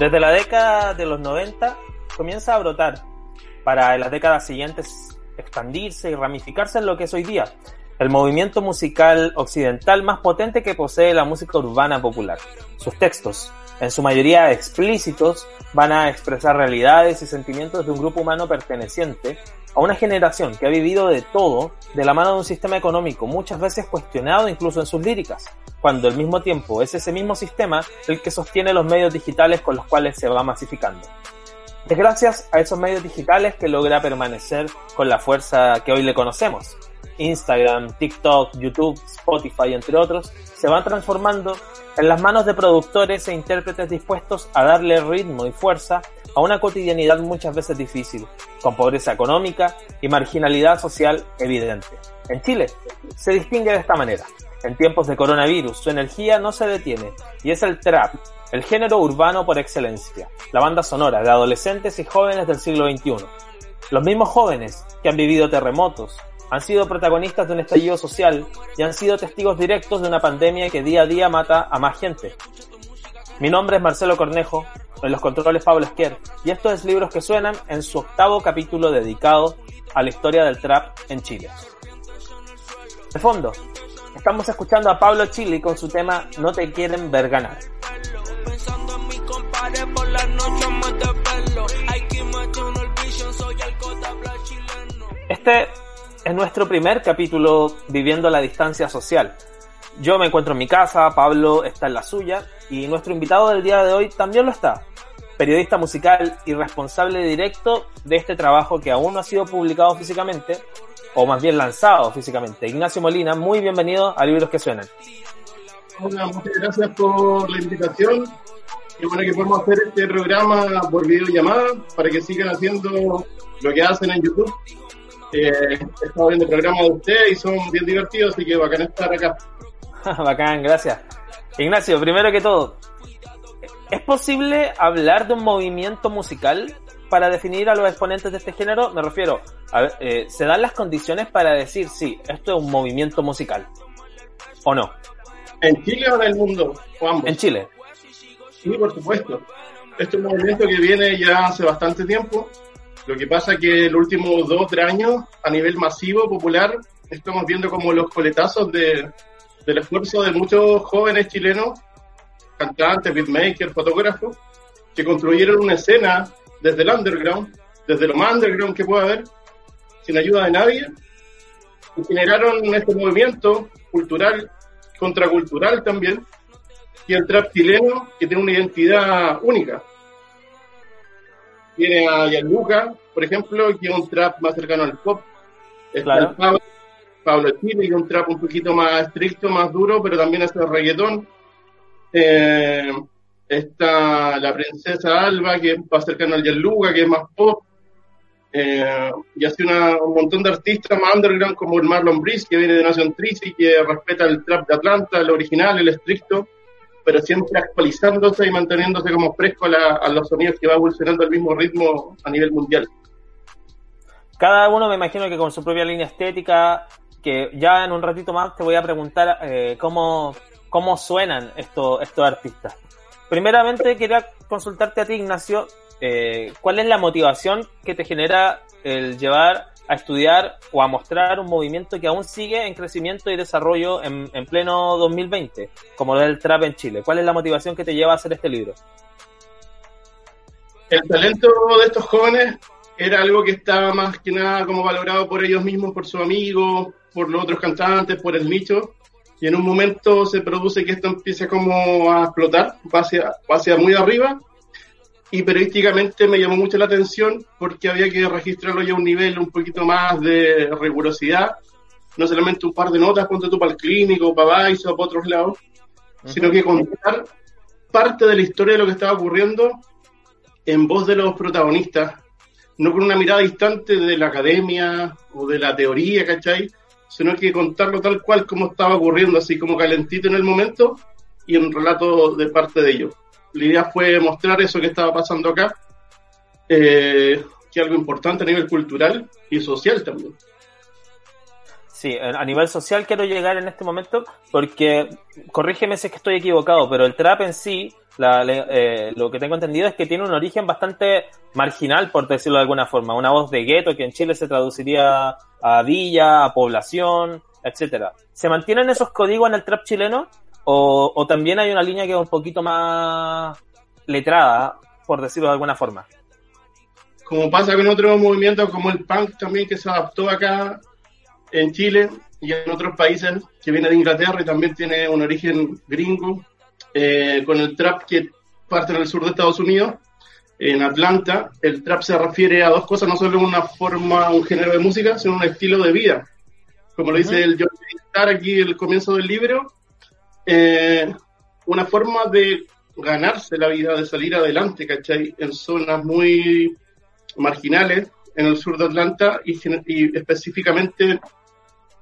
Desde la década de los 90 comienza a brotar para en las décadas siguientes expandirse y ramificarse en lo que es hoy día, el movimiento musical occidental más potente que posee la música urbana popular. Sus textos, en su mayoría explícitos, van a expresar realidades y sentimientos de un grupo humano perteneciente a una generación que ha vivido de todo de la mano de un sistema económico muchas veces cuestionado incluso en sus líricas, cuando al mismo tiempo es ese mismo sistema el que sostiene los medios digitales con los cuales se va masificando. Es gracias a esos medios digitales que logra permanecer con la fuerza que hoy le conocemos. Instagram, TikTok, YouTube, Spotify, entre otros, se van transformando en las manos de productores e intérpretes dispuestos a darle ritmo y fuerza a una cotidianidad muchas veces difícil, con pobreza económica y marginalidad social evidente. En Chile se distingue de esta manera. En tiempos de coronavirus, su energía no se detiene y es el trap, el género urbano por excelencia, la banda sonora de adolescentes y jóvenes del siglo XXI. Los mismos jóvenes que han vivido terremotos, han sido protagonistas de un estallido social y han sido testigos directos de una pandemia que día a día mata a más gente. Mi nombre es Marcelo Cornejo, en los controles Pablo Esquer, y estos es Libros que Suenan en su octavo capítulo dedicado a la historia del trap en Chile. De fondo, estamos escuchando a Pablo Chili con su tema No te quieren ver ganar. Este es nuestro primer capítulo viviendo la distancia social. Yo me encuentro en mi casa, Pablo está en la suya y nuestro invitado del día de hoy también lo está. Periodista musical y responsable directo de este trabajo que aún no ha sido publicado físicamente, o más bien lanzado físicamente. Ignacio Molina, muy bienvenido a Libros que Suenan. Hola, muchas gracias por la invitación. Qué bueno que podemos hacer este programa por videollamada para que sigan haciendo lo que hacen en YouTube eh, he estado viendo el programa de usted y son bien divertidos, así que bacán estar acá. bacán, gracias. Ignacio, primero que todo, ¿es posible hablar de un movimiento musical para definir a los exponentes de este género? Me refiero, a eh, ¿se dan las condiciones para decir, sí, esto es un movimiento musical? ¿O no? ¿En Chile o en el mundo? En Chile. Sí, por supuesto. Este es un movimiento que viene ya hace bastante tiempo lo que pasa es que en los últimos dos o tres años, a nivel masivo, popular, estamos viendo como los coletazos de, del esfuerzo de muchos jóvenes chilenos, cantantes, beatmakers, fotógrafos, que construyeron una escena desde el underground, desde lo más underground que pueda haber, sin ayuda de nadie, y generaron este movimiento cultural, contracultural también, y el trap chileno, que tiene una identidad única tiene a Gianluca, por ejemplo, que es un trap más cercano al pop. Está Pablo, Pablo Chile, que es un trap un poquito más estricto, más duro, pero también hace reggaetón. Eh, está la princesa Alba, que es más cercano al Gianluca, que es más pop. Eh, y hace un montón de artistas más underground como el Marlon Brice, que viene de Nation Trici, que respeta el trap de Atlanta, el original, el estricto pero siempre actualizándose y manteniéndose como fresco a, los sonidos que va evolucionando al mismo ritmo a nivel mundial. Cada uno me imagino que con su propia línea estética, que ya en un ratito más te voy a preguntar eh, cómo, cómo suenan estos, estos artistas. Primeramente quería consultarte a ti, Ignacio, eh, ¿cuál es la motivación que te genera el llevar a estudiar o a mostrar un movimiento que aún sigue en crecimiento y desarrollo en, pleno 2020, como lo del trap en Chile. ¿Cuál es la motivación que te lleva a hacer este libro? El talento de estos jóvenes era algo que estaba más que nada como valorado por ellos mismos, por sus amigos, por los otros cantantes, por el nicho. Y en un momento se produce que esto empiece como a explotar, va hacia, va hacia muy arriba y periodísticamente me llamó mucho la atención porque había que registrarlo ya a un nivel un poquito más de rigurosidad, no solamente un par de notas, ponte tú para el clínico, para Vice o para otros lados, sino que contar parte de la historia de lo que estaba ocurriendo en voz de los protagonistas, no con una mirada distante de la academia o de la teoría, ¿cachai? Sino que contarlo tal cual como estaba ocurriendo, así como calentito en el momento y un relato de parte de ellos. La idea fue mostrar eso que estaba pasando acá, eh, que es algo importante a nivel cultural y social también. Sí, a nivel social quiero llegar en este momento porque, corrígeme si es que estoy equivocado, pero el trap en sí, eh, lo que tengo entendido es que tiene un origen bastante marginal, por decirlo de alguna forma. Una voz de gueto que en Chile se traduciría a villa, a población, etcétera. ¿Se mantienen esos códigos en el trap chileno? O, o también hay una línea que es un poquito más letrada, por decirlo de alguna forma? Como pasa con otros movimientos como el punk también que se adaptó acá en Chile y en otros países que viene de Inglaterra y también tiene un origen gringo, eh, con el trap que parte en el sur de Estados Unidos, en Atlanta, el trap se refiere a dos cosas, no solo una forma, un género de música, sino un estilo de vida. Como lo dice el George Star aquí el comienzo del libro, eh, una forma de ganarse la vida, de salir adelante, ¿cachai? En zonas muy marginales en el sur de Atlanta y, y específicamente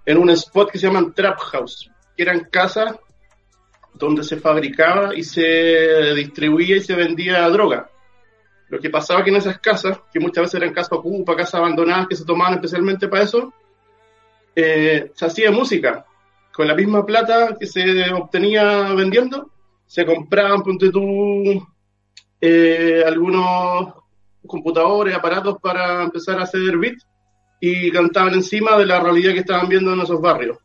en un spot que se llaman Trap House, que eran casas donde se fabricaba y se distribuía y se vendía droga. Lo que pasaba que en esas casas, que muchas veces eran casas ocupas, casas abandonadas que se tomaban especialmente para eso, eh, se hacía música. Con la misma plata que se obtenía vendiendo, se compraban, ponte tú, eh, algunos computadores, aparatos para empezar a hacer beats y cantaban encima de la realidad que estaban viendo en esos barrios,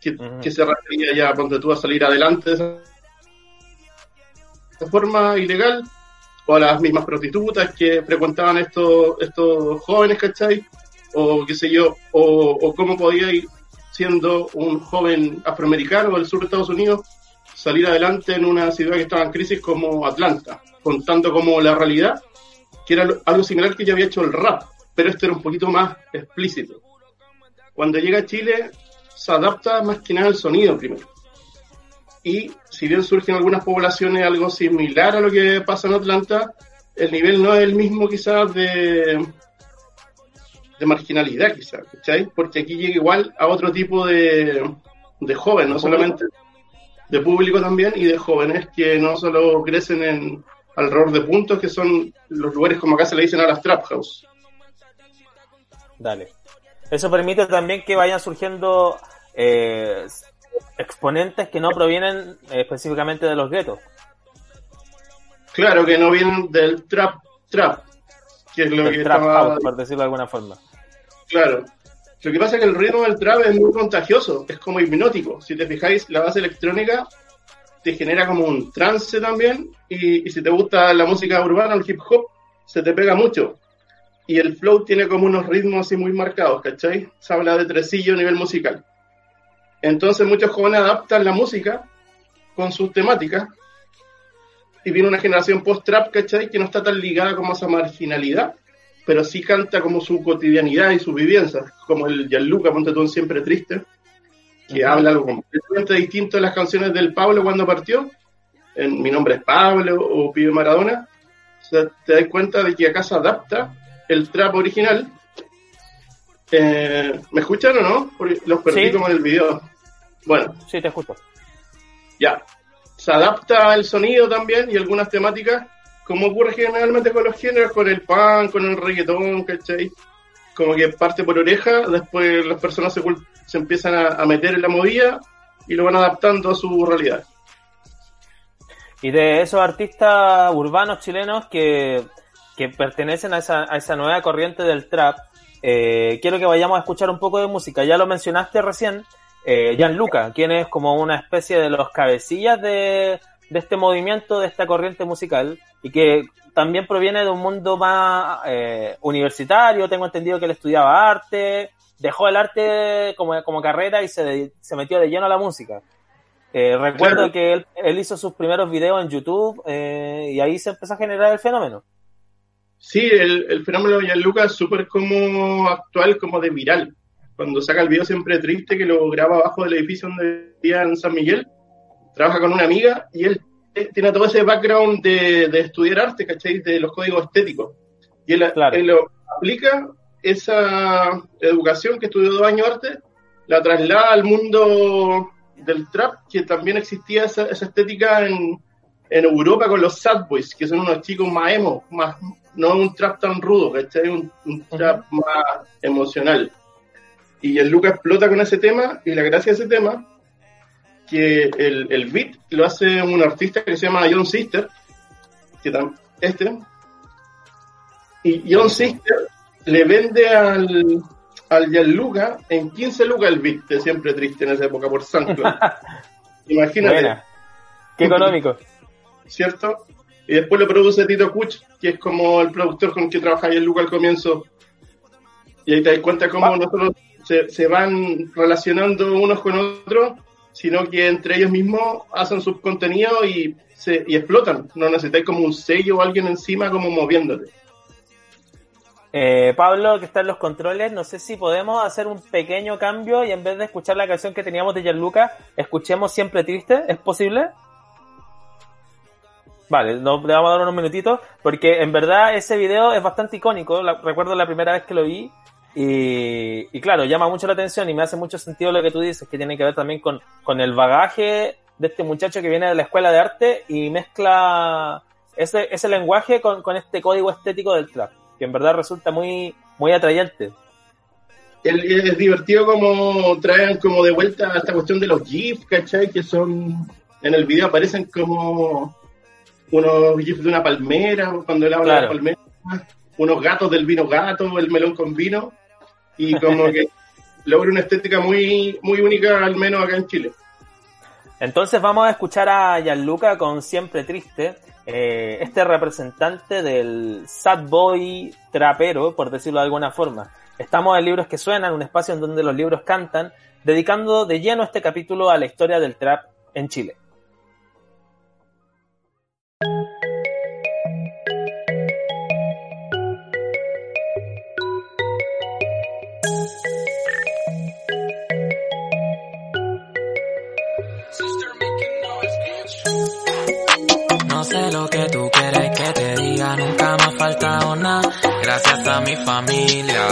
que, se refería ya, ponte tú, a salir adelante de esa forma ilegal, o a las mismas prostitutas que frecuentaban estos, estos jóvenes, ¿cachai? O qué sé yo, o, o cómo podía ir siendo un joven afroamericano del sur de Estados Unidos salir adelante en una ciudad que estaba en crisis como Atlanta, contando como la realidad, que era algo similar que ya había hecho el rap, pero esto era un poquito más explícito. Cuando llega a Chile, se adapta más que nada al sonido primero. Y si bien surgen algunas poblaciones algo similar a lo que pasa en Atlanta, el nivel no es el mismo quizás de, de marginalidad quizás, Porque aquí llega igual a otro tipo de, de jóvenes, no solamente de público también y de jóvenes que no solo crecen en alrededor de puntos, que son los lugares como acá se le dicen a las trap house. Dale. Eso permite también que vayan surgiendo eh, exponentes que no provienen eh, específicamente de los guetos. Claro, que no vienen del trap trap, que es lo que trap por decirlo de alguna forma. Claro. Lo que pasa es que el ritmo del trap es muy contagioso, es como hipnótico. Si te fijáis, la base electrónica te genera como un trance también, y, y si te gusta la música urbana, el hip hop, se te pega mucho y el flow tiene como unos ritmos así muy marcados, ¿cachai? Se habla de tresillo a nivel musical. Entonces muchos jóvenes adaptan la música con sus temáticas y viene una generación post-trap, ¿cachai? Que no está tan ligada como a esa marginalidad, pero sí canta como su cotidianidad y sus vivencias, como el Gianluca Pontetón Siempre Triste, que habla algo completamente distinto de las canciones del Pablo cuando partió, en Mi Nombre es Pablo o Pibe Maradona, o sea, te das cuenta de que acá se adapta el trap original. Eh, ¿Me escuchan o no? Porque los perdí como en el video. Bueno. Sí, te escucho. Ya. Se adapta el sonido también y algunas temáticas, como ocurre generalmente con los géneros, con el punk, con el reggaetón, ¿cachai? Como que parte por oreja, después las personas se, se empiezan a, a meter en la movida y lo van adaptando a su realidad. Y de esos artistas urbanos chilenos que que pertenecen a esa, a esa nueva corriente del trap, eh, quiero que vayamos a escuchar un poco de música. Ya lo mencionaste recién, eh, Gianluca, quien es como una especie de los cabecillas de, de este movimiento, de esta corriente musical, y que también proviene de un mundo más eh, universitario. Tengo entendido que él estudiaba arte, dejó el arte como, como carrera y se, se metió de lleno a la música. Eh, recuerdo que él, él, hizo sus primeros videos en YouTube eh, y ahí se empezó a generar el fenómeno. Sí, el, el fenómeno de Gianluca es súper como actual, como de viral. Cuando saca el video siempre triste que lo graba abajo del edificio donde vivía en San Miguel, trabaja con una amiga y él tiene todo ese background de, de estudiar arte, ¿cachai? De los códigos estéticos. Y él, Claro. él lo aplica esa educación que estudió dos años arte, la traslada al mundo del trap, que también existía esa, esa estética en, en Europa con los sad boys, que son unos chicos más emo, más, no un trap tan rudo, ¿cachai? Un, un trap más emocional. Y el Luca explota con ese tema, y la gracia de ese tema, que el, el beat lo hace un artista que se llama John Sister, que tam- este, y John Sister le vende al, al Gianluca en 15 lucas el beat, de siempre triste en esa época por SoundCloud. Imagínate. Buena. Qué económico. ¿cierto? Y después lo produce Tito Kuch, que es como el productor con el que trabaja ahí el Luca al comienzo. Y ahí te das cuenta cómo Ah. no solo se, van relacionando unos con otros, sino que entre ellos mismos hacen sus contenidos y, se, y explotan. No necesitáis como un sello o alguien encima como moviéndote. Eh, Pablo, que está en los controles, no sé si podemos hacer un pequeño cambio y en vez de escuchar la canción que teníamos de Gianluca, escuchemos Siempre Triste. ¿Es posible? Vale, no, le vamos a dar unos minutitos porque en verdad ese video es bastante icónico. recuerdo la primera vez que lo vi y, y claro, llama mucho la atención y me hace mucho sentido lo que tú dices, que tiene que ver también con, con el bagaje de este muchacho que viene de la escuela de arte y mezcla ese, ese lenguaje con, con este código estético del trap, que en verdad resulta muy, muy atrayente. El- es divertido como traen como de vuelta esta cuestión de los GIFs, ¿cachai? Que son, en el video aparecen como unos GIFs de una palmera, cuando él habla Claro. de la palmera, unos gatos del vino gato, el melón con vino, y como que logra una estética muy, muy única, al menos acá en Chile. Entonces vamos a escuchar a Gianluca con Siempre Triste, eh, este representante del sad boy trapero, por decirlo de alguna forma. Estamos en Libros que Suenan, un espacio en donde los libros cantan, dedicando de lleno este capítulo a la historia del trap en Chile. Nunca me ha faltado nada, gracias a mi familia.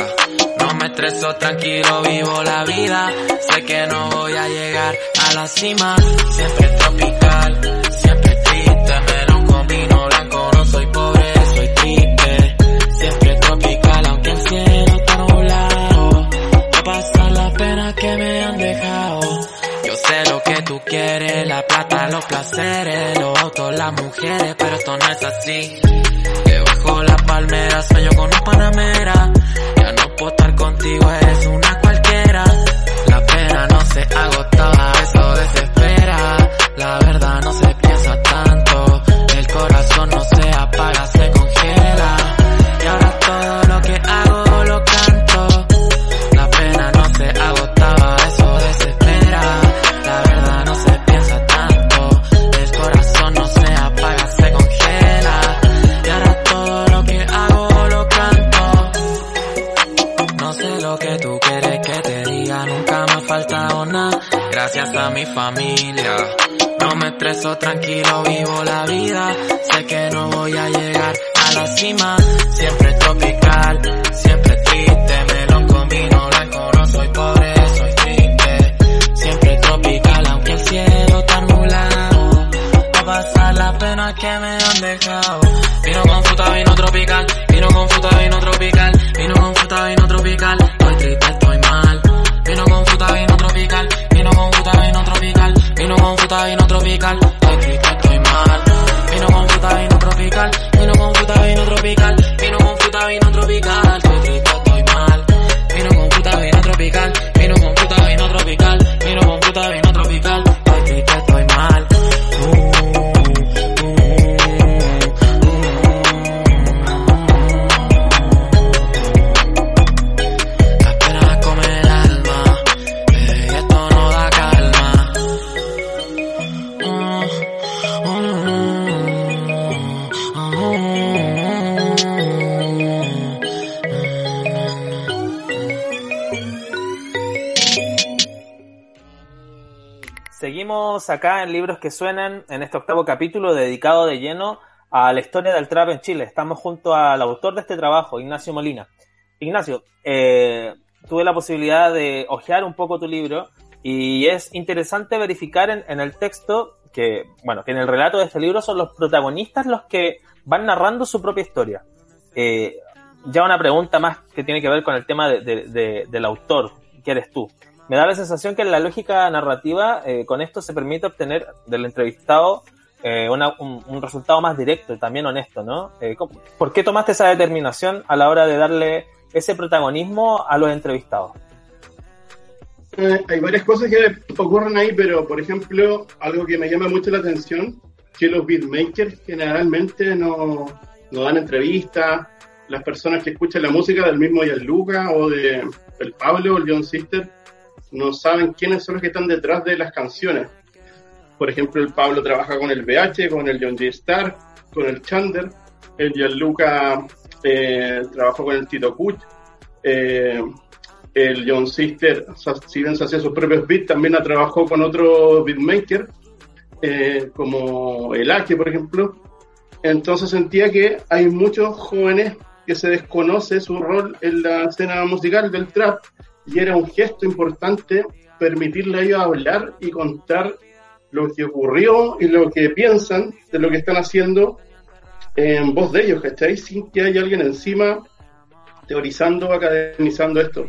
No me estreso, tranquilo, vivo la vida. Sé que no voy a llegar a la cima, siempre tropical, siempre triste. Melón con vino blanco, no soy pobre, soy triste. Siempre tropical, aunque el cielo está nublado. No pasa la pena que me han dejado. Yo sé lo que tú quieres, la plata, los placeres, las mujeres, pero esto no es así. Que bajo la palmera sueño con un panamera. Ya no puedo estar contigo, eres una cualquiera. La pena no se agotaba, eso desespera. Que me han dejado. Vino con fruta, vino tropical. Vino con fruta, vino tropical. Vino con fruta, vino tropical. Estoy triste, estoy mal. Vino con fruta, vino tropical. Vino con fruta, vino tropical. Vino con fruta, vino tropical. Estoy triste, estoy mal. Vino con fruta, vino tropical. Vino con fruta, vino tropical. Vino con fruta, vino tropical. Acá en Libros que Suenan, en este octavo capítulo dedicado de lleno a la historia del trap en Chile. Estamos junto al autor de este trabajo, Ignacio Molina. Ignacio, eh, tuve la posibilidad de hojear un poco tu libro y es interesante verificar en, el texto que, bueno, que en el relato de este libro son los protagonistas los que van narrando su propia historia. Eh, ya una pregunta más que tiene que ver con el tema del autor, que eres tú me da la sensación que en la lógica narrativa, eh, con esto se permite obtener del entrevistado eh, un, resultado más directo y también honesto, ¿no? Eh, ¿Por qué tomaste esa determinación a la hora de darle ese protagonismo a los entrevistados? hay varias cosas que ocurren ahí, pero por ejemplo, algo que me llama mucho la atención, que los beatmakers generalmente no, dan entrevistas, las personas que escuchan la música del mismo Luca o de el Pablo o el John Sister, no saben quiénes son los que están detrás de las canciones. Por ejemplo, el Pablo trabaja con el BH, con el John G. Star, con el Chander, el Gianluca eh, trabajó con el Tito Kuch, eh, el John Sister, si bien se hacía sus propios beats, también ha trabajado con otro beatmaker, eh, como el Ake, por ejemplo. Entonces sentía que hay muchos jóvenes que se desconoce su rol en la escena musical del trap y era un gesto importante permitirle a ellos hablar y contar lo que ocurrió y lo que piensan de lo que están haciendo en voz de ellos, ¿cachai? Sin que haya alguien encima teorizando, academizando esto.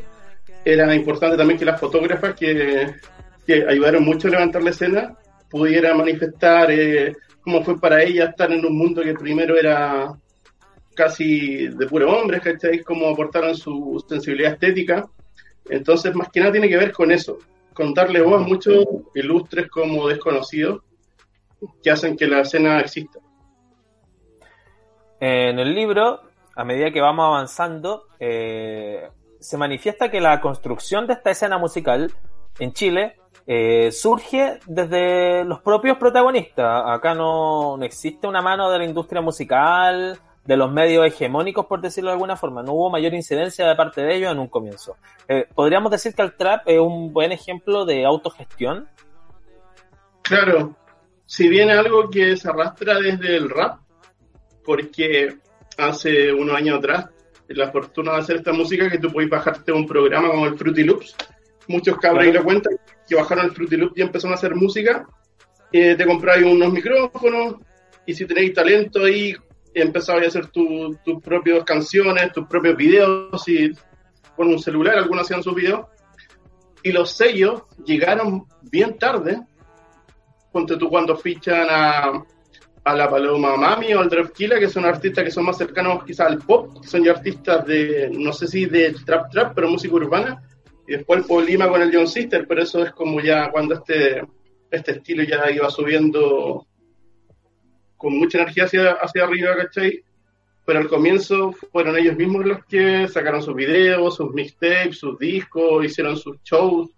Era importante también que las fotógrafas que, que ayudaron mucho a levantar la escena pudieran manifestar eh, cómo fue para ellas estar en un mundo que primero era casi de puro hombres, ¿cachai? Cómo aportaron su sensibilidad estética entonces, más que nada tiene que ver con eso, con darle voz a muchos ilustres como desconocidos que hacen que la escena exista. En el libro, a medida que vamos avanzando, eh, se manifiesta que la construcción de esta escena musical en Chile eh, surge desde los propios protagonistas. Acá no, existe una mano de la industria musical, de los medios hegemónicos, por decirlo de alguna forma. No hubo mayor incidencia de parte de ellos en un comienzo. Eh, ¿Podríamos decir que el trap es un buen ejemplo de autogestión? Claro, si viene algo que se arrastra desde el rap, porque hace unos años atrás, la fortuna de hacer esta música, que tú puedes bajarte un programa como el Fruity Loops, muchos cabros y lo cuentan, que bajaron el Fruity Loops y empezaron a hacer música, eh, te compráis unos micrófonos, y si tenéis talento ahí empezabas a hacer tus propias canciones, tus propios videos, y con un celular algunos hacían sus videos. Y los sellos llegaron bien tarde. Ponte tú cuando fichan a, a la Paloma Mami o al Killa, que son artistas que son más cercanos quizás al pop, son ya artistas de, no sé si de trap trap, pero música urbana. Y después el Polima con el John Sister, pero eso es como ya cuando este, este estilo ya iba subiendo con mucha energía hacia, hacia arriba, ¿cachai? Pero al comienzo fueron ellos mismos los que sacaron sus videos, sus mixtapes, sus discos, hicieron sus shows.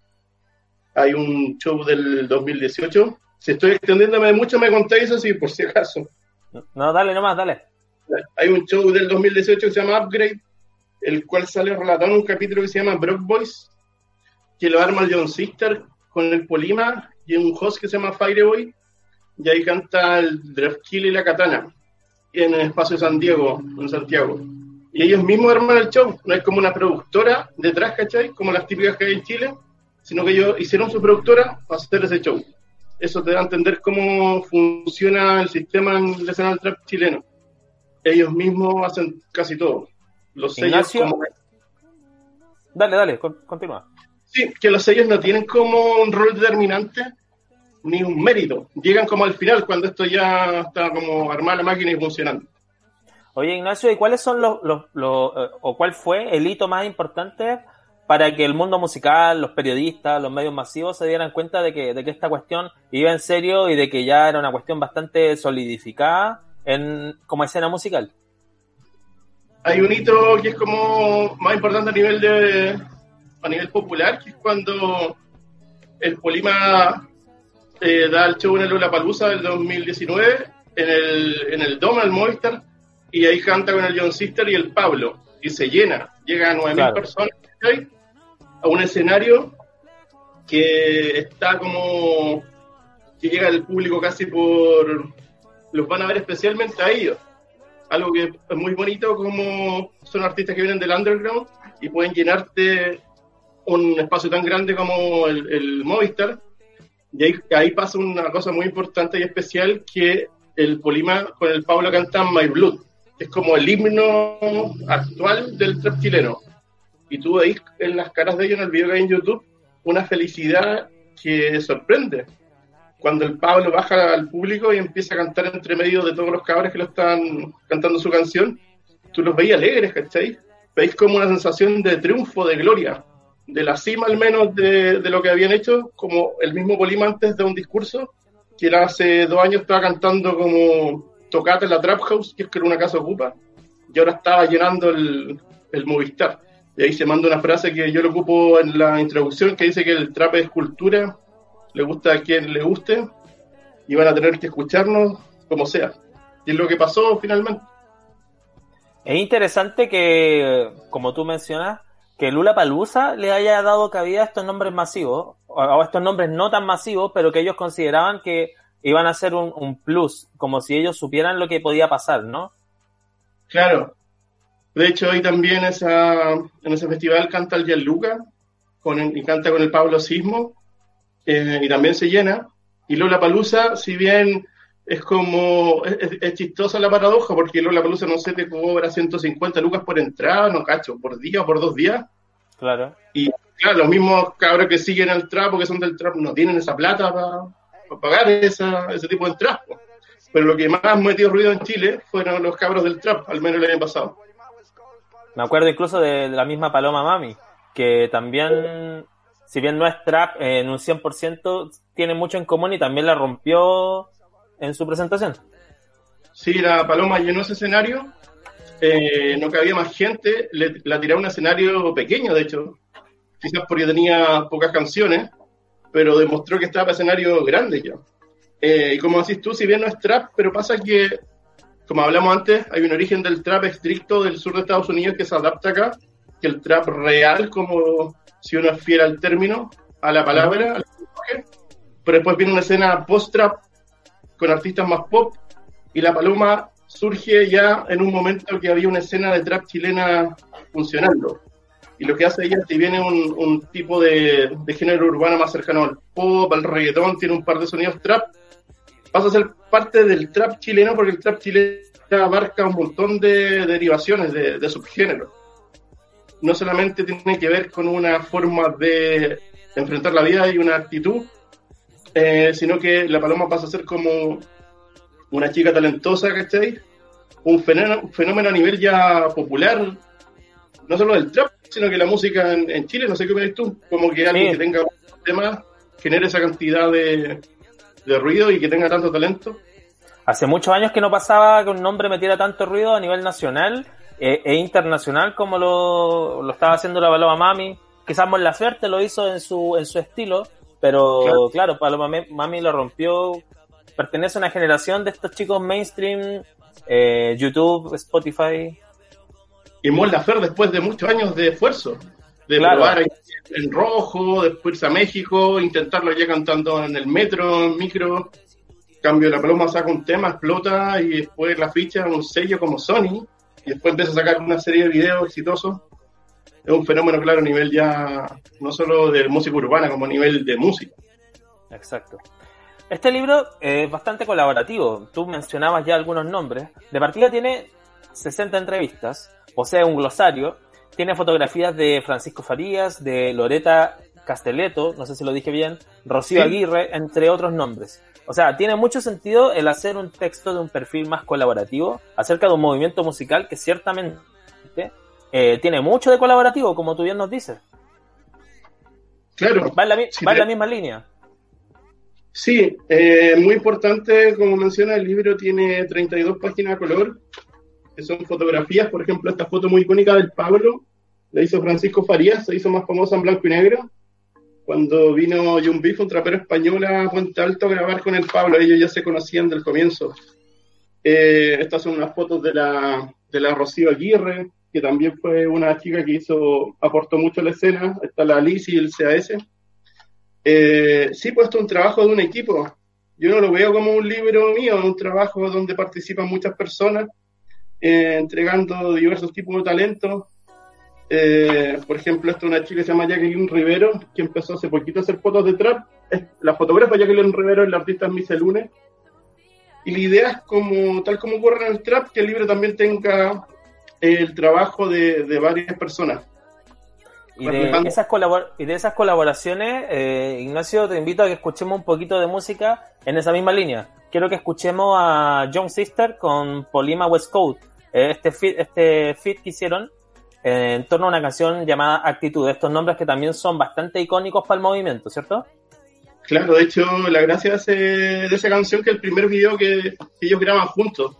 Hay un show del 2018. Si estoy extendiéndome mucho, me contáis así, por si acaso. No, dale nomás, dale. Hay un show del 2018 que se llama Upgrade, el cual sale relatado en un capítulo que se llama Brock Boys, que lo arma el John Sister con el Polima y un host que se llama Fireboy y ahí canta el Kill y la Katana en el espacio San Diego, en Santiago. Y ellos mismos arman el show, no es como una productora detrás, ¿cachai? Como las típicas que hay en Chile, sino que ellos hicieron su productora para hacer ese show. Eso te da a entender cómo funciona el sistema en el escenario trap chileno. Ellos mismos hacen casi todo. Los sellos Dale, dale, continúa. Sí, que los sellos no tienen como un rol determinante, ni un mérito. Llegan como al final, cuando esto ya está como armada la máquina y funcionando. Oye, Ignacio, ¿y cuáles son los, los, eh, o cuál fue el hito más importante para que el mundo musical, los periodistas, los medios masivos se dieran cuenta de que, de que esta cuestión iba en serio y de que ya era una cuestión bastante solidificada en, como escena musical? Hay un hito que es como más importante a nivel de a nivel popular, que es cuando el Polima eh, da el show en el Lollapalooza del 2019 en el, en el Dome, el Movistar, y ahí canta con el John Sister y el Pablo, y se llena, llega a 9.000 personas a un escenario que está como que llega al público casi por... los van a ver especialmente a ellos. Algo que es muy bonito como son artistas que vienen del underground y pueden llenarte un espacio tan grande como el, Movistar. Y ahí, pasa una cosa muy importante y especial que el Polima con el Pablo cantan My Blood, es como el himno actual del trap chileno. Y tú veis en las caras de ellos en el video que hay en YouTube una felicidad que sorprende. Cuando el Pablo baja al público y empieza a cantar entre medio de todos los cabros que lo están cantando su canción, tú los veis alegres, ¿cachai? Veis como una sensación de triunfo, de gloria, de la cima al menos de, lo que habían hecho, como el mismo Polima antes de un discurso, él hace dos años estaba cantando como tocate en la Trap House, que es que era una casa ocupa, y ahora estaba llenando el, el Movistar. Y ahí se manda una frase que yo lo ocupo en la introducción, que dice que el trap es cultura, le gusta a quien le guste, y van a tener que escucharnos como sea. Y es lo que pasó finalmente. Es interesante que, como tú mencionas, que Lula Palusa le haya dado cabida a estos nombres masivos, o a estos nombres no tan masivos, pero que ellos consideraban que iban a ser un, plus, como si ellos supieran lo que podía pasar, ¿no? Claro, de hecho, hoy también esa, en ese festival canta el Gianluca con y canta con el Pablo Sismo eh, y también se llena. Y Lola Palusa, si bien es como, es, chistosa la paradoja porque Lola Palusa no sé, te cobra 150 lucas por entrada, no cacho, por día o por dos días. Claro. Y claro, los mismos cabros que siguen al trap, porque son del trap, no tienen esa plata para pagar esa, ese tipo de entradas. Pero lo que más metió ruido en Chile fueron los cabros del trap, al menos el año pasado. Me acuerdo incluso de, la misma Paloma Mami, que también, si bien no es trap en un 100%, tiene mucho en común y también la rompió en su presentación. Sí, la Paloma llenó ese escenario, eh, no cabía más gente, la tiró a un escenario pequeño, de hecho, quizás porque tenía pocas canciones, pero demostró que estaba para escenario grande ya. Eh, y como decís tú, si bien no es trap, pero pasa que como hablamos antes, hay un origen del trap estricto del sur de Estados Unidos que se adapta acá, que el trap real, como si uno es fiel al término, a la palabra, al pero después viene una escena post-trap con artistas más pop, y la paloma surge ya en un momento que había una escena de trap chilena funcionando. Y lo que hace ella, si viene un, tipo de, de, género urbano más cercano al pop, al reggaetón, tiene un par de sonidos trap, pasa a ser parte del trap chileno porque el trap chileno abarca un montón de derivaciones de, subgéneros. No solamente tiene que ver con una forma de enfrentar la vida y una actitud, eh, sino que la paloma pasa a ser como una chica talentosa, ¿cachai? Un fenómeno, fenómeno a nivel ya popular, no solo del trap, sino que la música en, Chile, no sé qué opinas tú, como que alguien que tenga un tema genere esa cantidad de, de ruido y que tenga tanto talento. Hace muchos años que no pasaba que un nombre metiera tanto ruido a nivel nacional eh, e internacional como lo, lo, estaba haciendo la Paloma Mami. Quizás Mon Laferte lo hizo en su, en su estilo, pero claro, Paloma Mami lo rompió. Pertenece a una generación de estos chicos mainstream, eh, YouTube, Spotify. Y Mon Laferte después de muchos años de esfuerzo, de probar en rojo, después irse a México, intentarlo ya cantando en el metro, en micro. Cambio, la paloma saca un tema, explota y después la ficha un sello como Sony y después empieza a sacar una serie de videos exitosos. Es un fenómeno, claro, a nivel ya no solo de música urbana, como a nivel de música. Exacto. Este libro es bastante colaborativo. Tú mencionabas ya algunos nombres. De partida tiene 60 entrevistas, posee un glosario tiene fotografías de Francisco Farías, de Loreta Castelletto, no sé si lo dije bien, Rocío Aguirre, entre otros nombres. O sea, tiene mucho sentido el hacer un texto de un perfil más colaborativo acerca de un movimiento musical que ciertamente eh, tiene mucho de colaborativo, como tú bien nos dices. Claro. Va en la, misma línea. Sí, eh, muy importante, como menciona, el libro tiene 32 páginas a color, que son fotografías, por ejemplo, esta foto muy icónica del Pablo, la hizo Francisco Farías, se hizo más famosa en blanco y negro, cuando vino John Beef, un trapero español a Puente Alto a grabar con el Pablo, ellos ya se conocían del comienzo. Eh, estas son unas fotos de la, de la Rocío Aguirre, que también fue una chica que hizo, aportó mucho a la escena, está la Alice y el CAS. Eh, sí, puesto un trabajo de un equipo, yo no lo veo como un libro mío, un trabajo donde participan muchas personas, eh, entregando diversos tipos de talentos. Eh, por ejemplo, esta es una chica que se llama Jacqueline Rivero, que empezó hace poquito a hacer fotos de trap. la fotógrafa Jacqueline Rivero es la artista Miss Lunes. Y la idea es, como, tal como ocurre en el trap, que el libro también tenga el trabajo de, de varias personas. Y de, esas y de esas colaboraciones, eh, Ignacio, te invito a que escuchemos un poquito de música en esa misma línea. Quiero que escuchemos a John Sister con Polima West Coast. Eh, este fit, este fit que hicieron eh, en torno a una canción llamada Actitud. Estos nombres que también son bastante icónicos para el movimiento, ¿cierto? Claro, de hecho, la gracia de, esa canción que el primer video que ellos graban juntos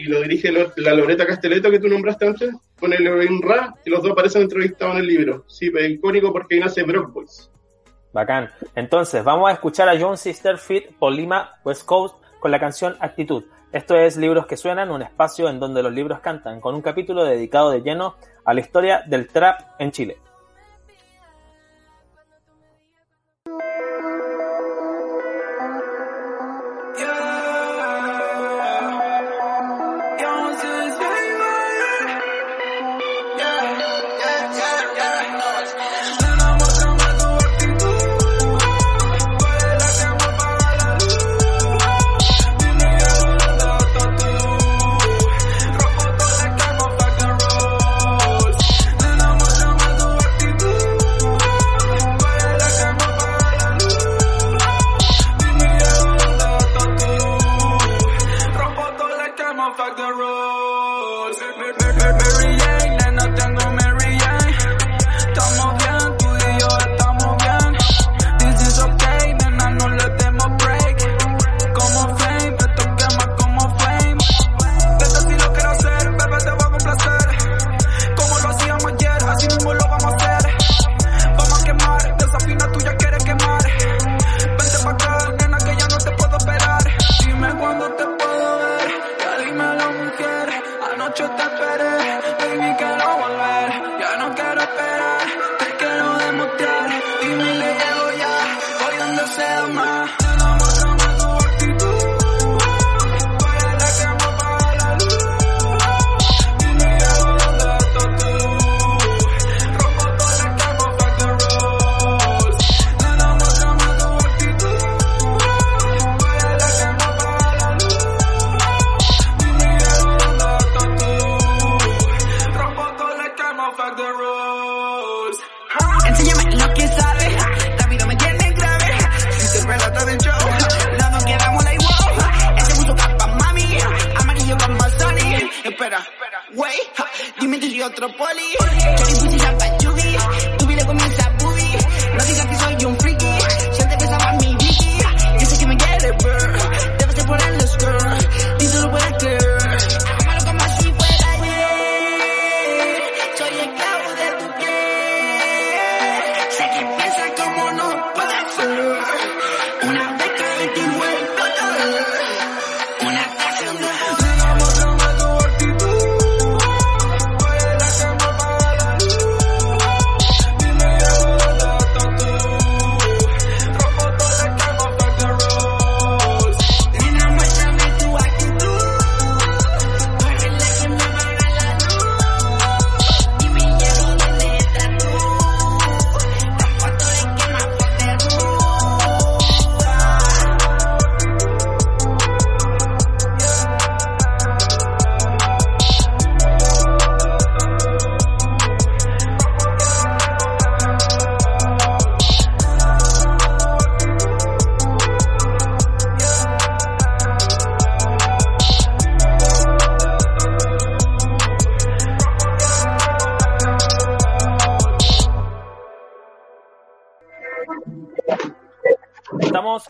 y lo dirige la Loreta Casteleto que tú nombraste antes, con el Ra, y los dos aparecen entrevistados en el libro. Sí, pero icónico porque ahí nace Brock Boys. Bacán. Entonces, vamos a escuchar a John Sister Fit Polima West Coast con la canción Actitud. Esto es Libros que Suenan, un espacio en donde los libros cantan, con un capítulo dedicado de lleno a la historia del trap en Chile. güey, dime dile otro poli.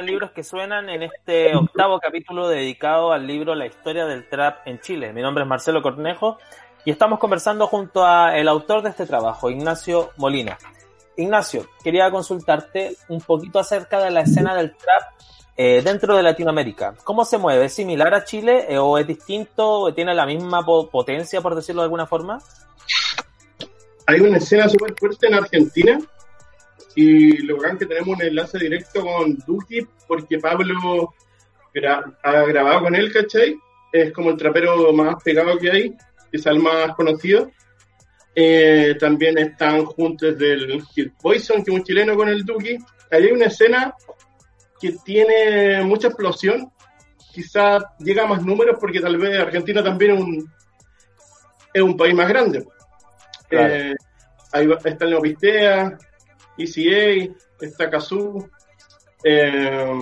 Libros que suenan en este octavo capítulo dedicado al libro La historia del trap en Chile. Mi nombre es Marcelo Cornejo y estamos conversando junto a el autor de este trabajo, Ignacio Molina. Ignacio, quería consultarte un poquito acerca de la escena del trap eh, dentro de Latinoamérica. ¿Cómo se mueve? ¿Es similar a Chile eh, o es distinto o tiene la misma potencia, por decirlo de alguna forma? Hay una escena súper fuerte en Argentina y lo que tenemos un enlace directo con Duki porque Pablo ha grabado con él, ¿cachai? Es como el trapero más pegado que hay, quizá el más conocido. Eh, también están juntos del Kid Poison, que es un chileno con el Duki. Ahí hay una escena que tiene mucha explosión. Quizá llega a más números porque tal vez Argentina también es un, es un país más grande. Eh, ahí está el Neopistea, ECA, está Kazoo, eh,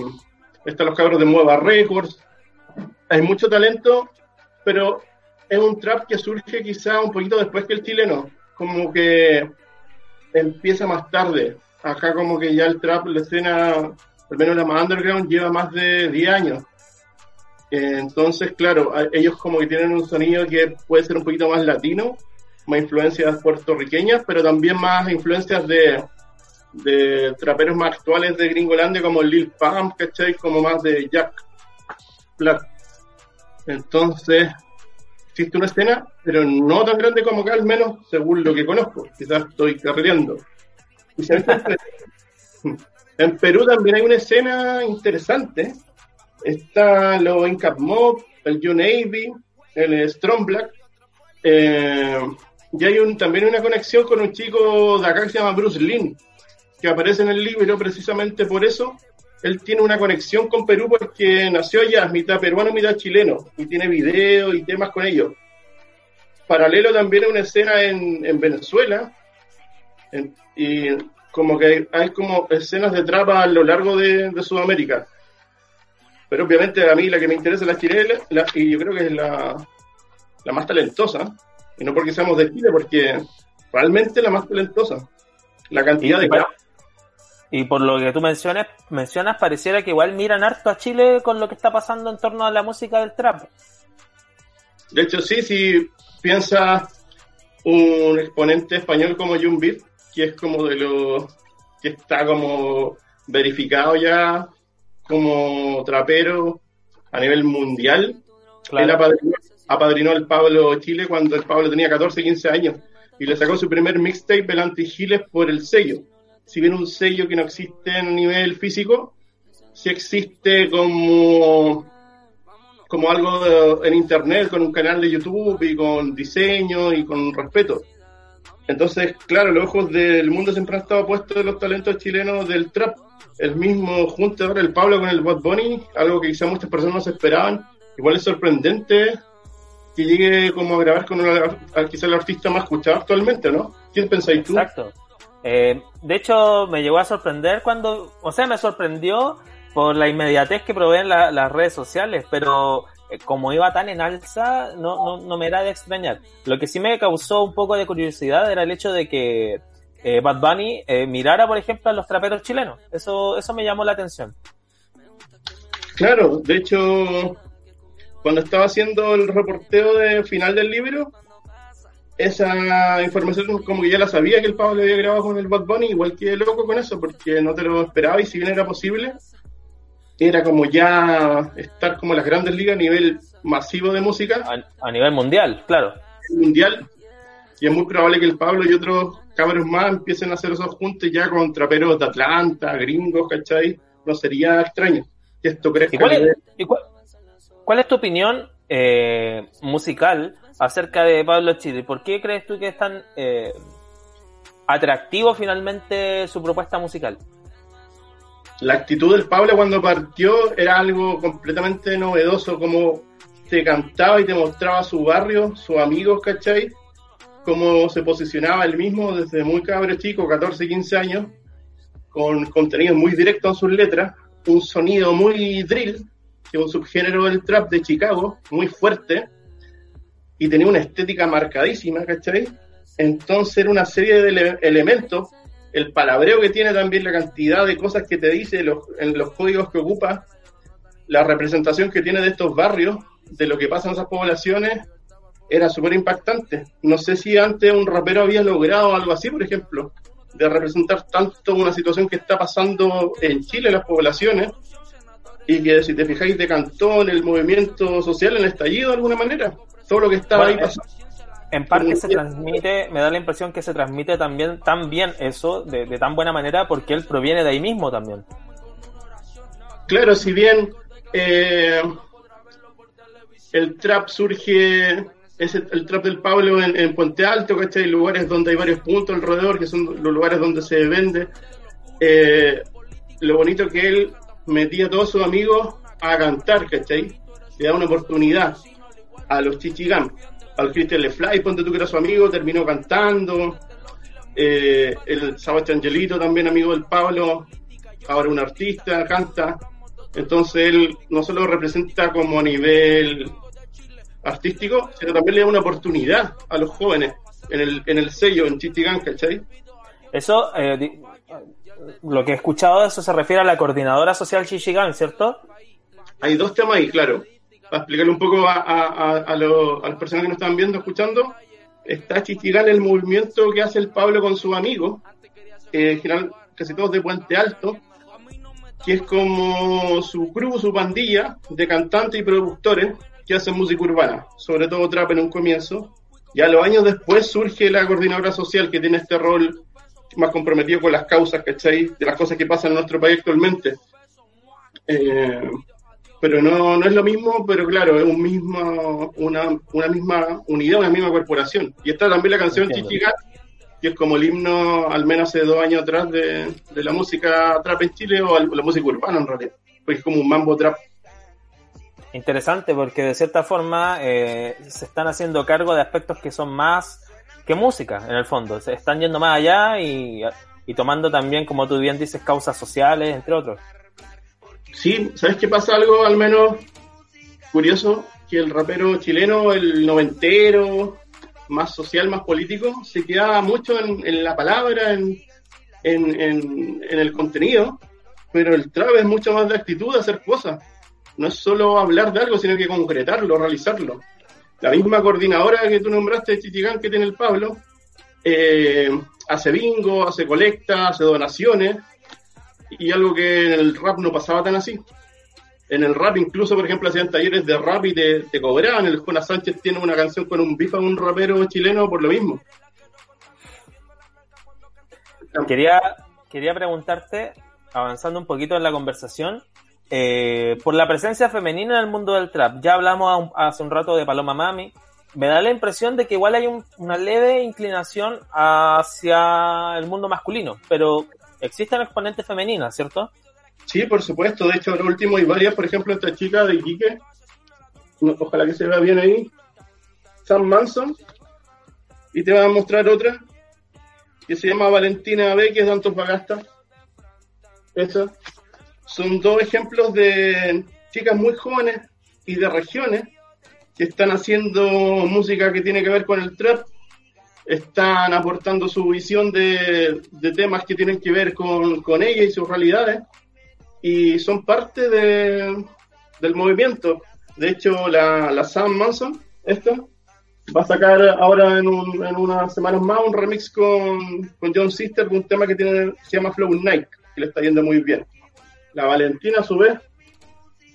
están los cabros de Mueva Records. Hay mucho talento, pero es un trap que surge quizá un poquito después que el chileno, como que empieza más tarde. Acá como que ya el trap, la escena, al menos la más underground, lleva más de 10 años. Entonces, claro, ellos como que tienen un sonido que puede ser un poquito más latino, más influencias puertorriqueñas, pero también más influencias de, de traperos más actuales de Gringolandia como Lil Pump, ¿cachai? Como más de Jack Black. Entonces, existe una escena, pero no tan grande como acá, al menos según lo que conozco. Quizás estoy carreando. en Perú también hay una escena interesante. Está lo Incap Mob, el You Navy, el Strong Black. Eh, y hay un, también una conexión con un chico de acá que se llama Bruce Lin, que aparece en el libro precisamente por eso. Él tiene una conexión con Perú porque nació allá, mitad peruano, mitad chileno, y tiene videos y temas con ellos. Paralelo también a una escena en, Venezuela, y como que hay, como escenas de trapa a lo largo de, Sudamérica. Pero obviamente a mí la que me interesa es la chilena, y yo creo que es la, la más talentosa, y no porque seamos de Chile, porque realmente la más talentosa. La cantidad de... Y por lo que tú mencionas, mencionas, pareciera que igual miran harto a Chile con lo que está pasando en torno a la música del trap. De hecho, sí, si piensas un exponente español como Jun Beat, que es como de lo que está como verificado ya como trapero a nivel mundial. Él apadrinó, apadrinó al Pablo Chile cuando el Pablo tenía 14, 15 años y le sacó su primer mixtape, el Anti-Giles, por el sello si bien un sello que no existe a nivel físico, sí existe como, como algo en internet, con un canal de YouTube y con diseño y con respeto. Entonces, claro, los ojos del mundo siempre han estado puestos en los talentos chilenos del trap. El mismo junto ahora el Pablo con el Bad Bunny, algo que quizá muchas personas no se esperaban. Igual es sorprendente que llegue como a grabar con quizá el artista más escuchado actualmente, ¿no? ¿Quién pensáis tú? Exacto. Eh, de hecho, me llegó a sorprender cuando, o sea, me sorprendió por la inmediatez que proveen las redes sociales, pero eh, como iba tan en alza, no, no, me era de extrañar. Lo que sí me causó un poco de curiosidad era el hecho de que eh, Bad Bunny mirara, por ejemplo, a los traperos chilenos. Eso, eso me llamó la atención. Claro, de hecho, cuando estaba haciendo el reporteo de final del libro, esa información como que ya la sabía que el Pablo había grabado con el Bad Bunny, igual que loco con eso, porque no te lo esperaba y si bien era posible, era como ya estar como las grandes ligas a nivel masivo de música. A, nivel mundial, claro. Mundial. Y es muy probable que el Pablo y otros cabros más empiecen a hacer esos juntos ya con traperos de Atlanta, gringos, ¿cachai? No sería extraño que esto crezca. cuál, es, cuál, es tu opinión eh, musical acerca de Pablo Chile. ¿Por qué crees tú que es tan eh, atractivo finalmente su propuesta musical? La actitud del Pablo cuando partió era algo completamente novedoso, como te cantaba y te mostraba su barrio, sus amigos, ¿cachai? Cómo se posicionaba él mismo desde muy cabrón chico, 14, 15 años, con contenido muy directo en sus letras, un sonido muy drill, que es un subgénero del trap de Chicago, muy fuerte, y tenía una estética marcadísima, ¿cachai? Entonces era una serie de elementos, el palabreo que tiene también, la cantidad de cosas que te dice en los códigos que ocupa, la representación que tiene de estos barrios, de lo que pasa en esas poblaciones, era súper impactante. No sé si antes un rapero había logrado algo así, por ejemplo, de representar tanto una situación que está pasando en Chile, en las poblaciones, y que si te fijáis decantó en el movimiento social, en el estallido de alguna manera todo lo que estaba ahí pasando. En parte se transmite, me da la impresión que se transmite también tan bien eso, de, tan buena manera, porque él proviene de ahí mismo también. Claro, si bien eh, el trap surge, es el, trap del Pablo en, Puente Alto, ¿cachai? Lugares donde hay varios puntos alrededor, que son los lugares donde se vende. Eh, lo bonito que él metía a todos sus amigos a cantar, ¿cachai? Le da una oportunidad a los Chichigam, al Christian Lefly, ponte tú que era su amigo, terminó cantando. Eh, el Sebastián Angelito, también amigo del Pablo, ahora un artista, canta. Entonces él no solo representa como a nivel artístico, sino también le da una oportunidad a los jóvenes en el, en el sello, en Chichigam, ¿cachai? Eso, eh, lo que he escuchado de eso se refiere a la coordinadora social Chichigan, ¿cierto? Hay dos temas ahí, claro. Para explicarle un poco a, a, a, las personas que nos están viendo, escuchando, está Chichigan el movimiento que hace el Pablo con sus amigos, eh, general, casi todos de Puente Alto, que es como su crew, su pandilla de cantantes y productores que hacen música urbana, sobre todo trap en un comienzo. Y a los años después surge la coordinadora social que tiene este rol más comprometido con las causas, ¿cachai? De las cosas que pasan en nuestro país actualmente. Eh, pero no, no es lo mismo, pero claro, es un mismo, una, una misma unidad, una misma corporación. Y está también la canción Chichigat, que es como el himno, al menos hace dos años atrás, de, de la música trap en Chile, o la música urbana en realidad. Pues es como un mambo trap. Interesante, porque de cierta forma eh, se están haciendo cargo de aspectos que son más que música, en el fondo. Se están yendo más allá y, tomando también, como tú bien dices, causas sociales, entre otros. Sí, ¿sabes qué pasa algo al menos curioso? Que el rapero chileno, el noventero, más social, más político, se quedaba mucho en, la palabra, en, el contenido, pero el trap es mucho más de actitud, de hacer cosas. No es solo hablar de algo, sino que concretarlo, realizarlo la misma coordinadora que tú nombraste Chichigán que tiene el Pablo, eh, hace bingo, hace colecta, hace donaciones, y algo que en el rap no pasaba tan así. En el rap incluso, por ejemplo, hacían talleres de rap y te, cobraban. El Juana Sánchez tiene una canción con un bifa un rapero chileno por lo mismo. Quería, quería preguntarte, avanzando un poquito en la conversación, eh, por la presencia femenina en el mundo del trap. Ya hablamos hace un rato de Paloma Mami. Me da la impresión de que igual hay una leve inclinación hacia el mundo masculino, pero existen exponentes femeninas, ¿cierto? Sí, por supuesto. De hecho, lo último hay varias, por ejemplo, esta chica de Iquique, ojalá que se vea bien ahí, Sam Manson, y te voy a mostrar otra que se llama Valentina B, que es de Antofagasta. Esa son dos ejemplos de chicas muy jóvenes y de regiones que están haciendo música que tiene que ver con el trap, están aportando su visión de, temas que tienen que ver con, con ella y sus realidades, y son parte de, del movimiento. De hecho, la, la Sam Manson, esta, va a sacar ahora en, un, en unas semanas más un remix con, con John Sister de un tema que tiene, se llama Flow Night, que le está yendo muy bien. La Valentina, a su vez,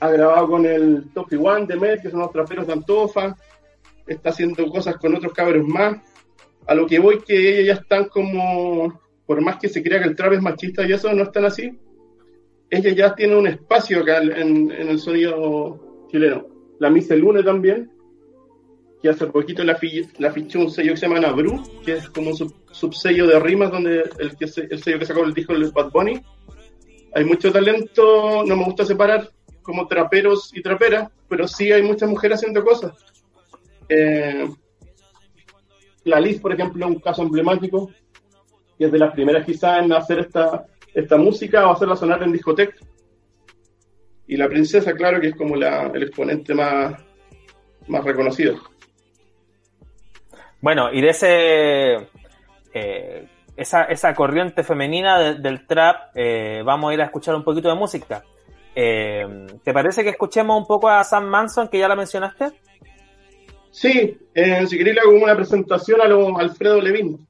ha grabado con el Topi One de Med, que son los traperos de Antofa. Está haciendo cosas con otros cabros más. A lo que voy que ellas ya están como, por más que se crea que el trap es machista y eso, no están así. Ellas ya tienen un espacio acá en, el sonido chileno. La Miss Lune también, que hace poquito la, la fichó un sello que se llama Nabru, que es como un subsello de rimas, donde el, que el sello que sacó el disco de Bad Bunny hay mucho talento, no me gusta separar como traperos y traperas, pero sí hay muchas mujeres haciendo cosas. Eh, la Liz, por ejemplo, es un caso emblemático, y es de las primeras quizás en hacer esta, esta música o hacerla sonar en discoteca. Y la princesa, claro, que es como la, el exponente más, más reconocido. Bueno, y de ese eh, esa, esa corriente femenina del trap, eh, vamos a ir a escuchar un poquito de música. Eh, ¿Te parece que escuchemos un poco a Sam Manson, que ya la mencionaste? Sí, eh, si queréis le hago una presentación a lo Alfredo Levin.